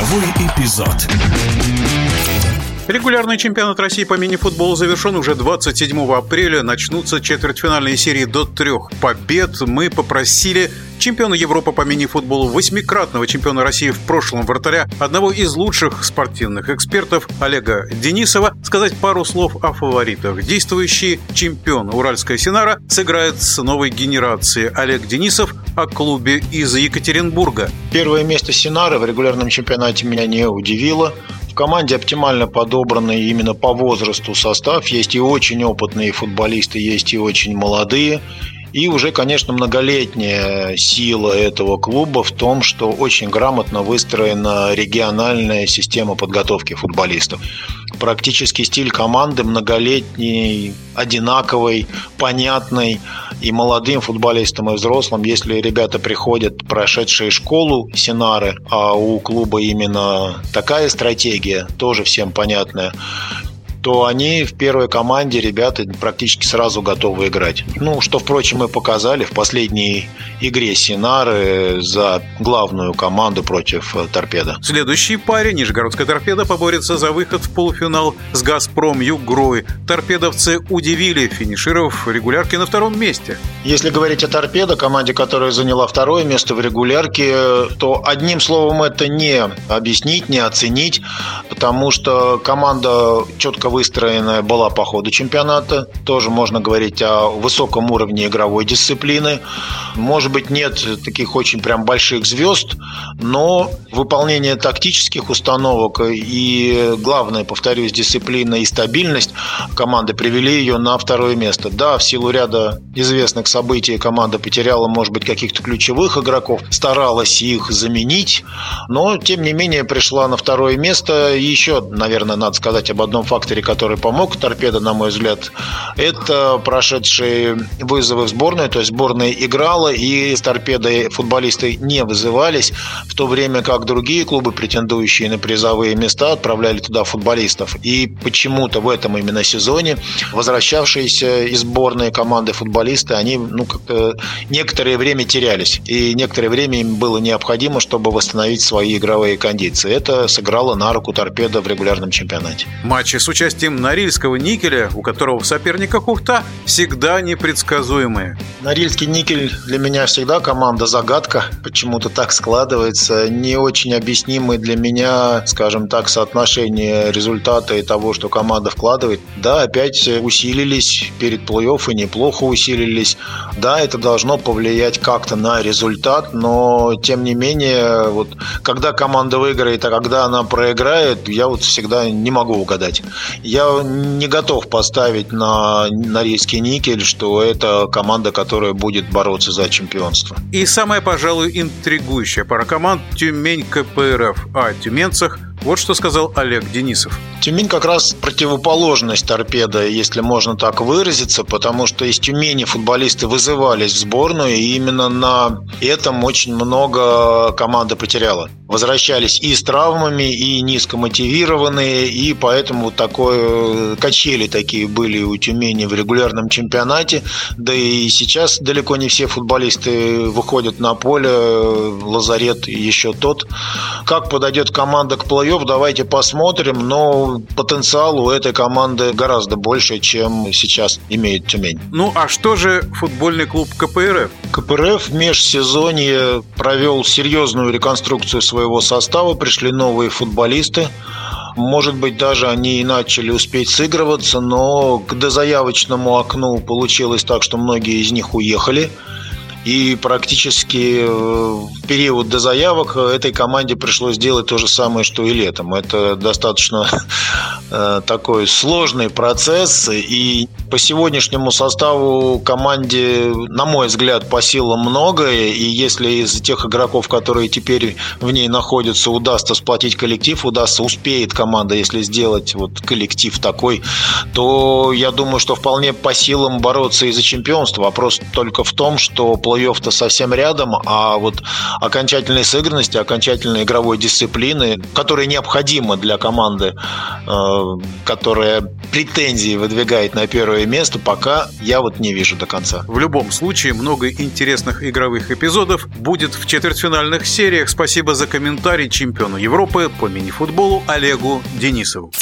Игровой эпизод. Регулярный чемпионат России по мини-футболу завершен уже 27 апреля. Начнутся четвертьфинальные серии до трех побед. Мы попросили чемпиона Европы по мини-футболу, восьмикратного чемпиона России в прошлом вратаря, одного из лучших спортивных экспертов Олега Денисова, сказать пару слов о фаворитах. Действующий чемпион Уральская Синара сыграет с новой генерацией. Олег Денисов о клубе из Екатеринбурга. Первое место Синары в регулярном чемпионате меня не удивило. В команде оптимально подобранный именно по возрасту состав. Есть и очень опытные футболисты, есть и очень молодые. И уже, конечно, многолетняя сила этого клуба в том, что очень грамотно выстроена региональная система подготовки футболистов. Практически стиль команды многолетний, одинаковый, понятный и молодым футболистам, и взрослым. Если ребята приходят, прошедшие школу Синары, а у клуба именно такая стратегия, тоже всем понятная, то они в первой команде, ребята, практически сразу готовы играть. Ну, что, впрочем, мы показали в последней игре Синары за главную команду против э, Торпеда. В следующей паре Нижегородская Торпеда поборется за выход в полуфинал с Газпром Югрой. Торпедовцы удивили, финишировав регулярки на втором месте. Если говорить о Торпедо, команде, которая заняла второе место в регулярке, то одним словом это не объяснить, не оценить, потому что команда четко выстроенная была по ходу чемпионата. Тоже можно говорить о высоком уровне игровой дисциплины. Может быть, нет таких очень прям больших звезд, но выполнение тактических установок и, главное, повторюсь, дисциплина и стабильность команды привели ее на второе место. Да, в силу ряда известных событий команда потеряла, может быть, каких-то ключевых игроков, старалась их заменить, но, тем не менее, пришла на второе место. И еще, наверное, надо сказать об одном факторе, факторе, который помог торпедо, на мой взгляд, это прошедшие вызовы в сборную. То есть сборная играла, и с торпедой футболисты не вызывались, в то время как другие клубы, претендующие на призовые места, отправляли туда футболистов. И почему-то в этом именно сезоне возвращавшиеся из сборной команды футболисты, они ну, как некоторое время терялись. И некоторое время им было необходимо, чтобы восстановить свои игровые кондиции. Это сыграло на руку торпеда в регулярном чемпионате. Матчи с участием участием Норильского никеля, у которого в соперниках Ухта, всегда непредсказуемые. Норильский никель для меня всегда команда-загадка. Почему-то так складывается. Не очень объяснимый для меня, скажем так, соотношение результата и того, что команда вкладывает. Да, опять усилились перед плей-офф и неплохо усилились. Да, это должно повлиять как-то на результат, но тем не менее, вот когда команда выиграет, а когда она проиграет, я вот всегда не могу угадать. Я не готов поставить на Норильский никель, что это команда, которая будет бороться за чемпионство. И самая, пожалуй, интригующая пара команд Тюмень КПРФ. О тюменцах – вот что сказал Олег Денисов. Тюмень как раз противоположность торпеда, если можно так выразиться, потому что из Тюмени футболисты вызывались в сборную, и именно на этом очень много команда потеряла. Возвращались и с травмами, и низкомотивированные, и поэтому вот такое качели такие были у Тюмени в регулярном чемпионате. Да и сейчас далеко не все футболисты выходят на поле, лазарет еще тот. Как подойдет команда к плей слоев давайте посмотрим, но потенциал у этой команды гораздо больше, чем сейчас имеет Тюмень. Ну а что же футбольный клуб КПРФ? КПРФ в межсезонье провел серьезную реконструкцию своего состава, пришли новые футболисты. Может быть, даже они и начали успеть сыгрываться, но к дозаявочному окну получилось так, что многие из них уехали – и практически э, в период до заявок этой команде пришлось делать то же самое, что и летом. Это достаточно э, такой сложный процесс. И по сегодняшнему составу команде, на мой взгляд, по силам многое. И если из тех игроков, которые теперь в ней находятся, удастся сплотить коллектив, удастся, успеет команда, если сделать вот коллектив такой, то я думаю, что вполне по силам бороться и за чемпионство. Вопрос только в том, что плей-офф-то совсем рядом, а вот окончательной сыгранности, окончательной игровой дисциплины, которая необходима для команды, э, которая претензии выдвигает на первое место, пока я вот не вижу до конца. В любом случае, много интересных игровых эпизодов будет в четвертьфинальных сериях. Спасибо за комментарий чемпиону Европы по мини-футболу Олегу Денисову.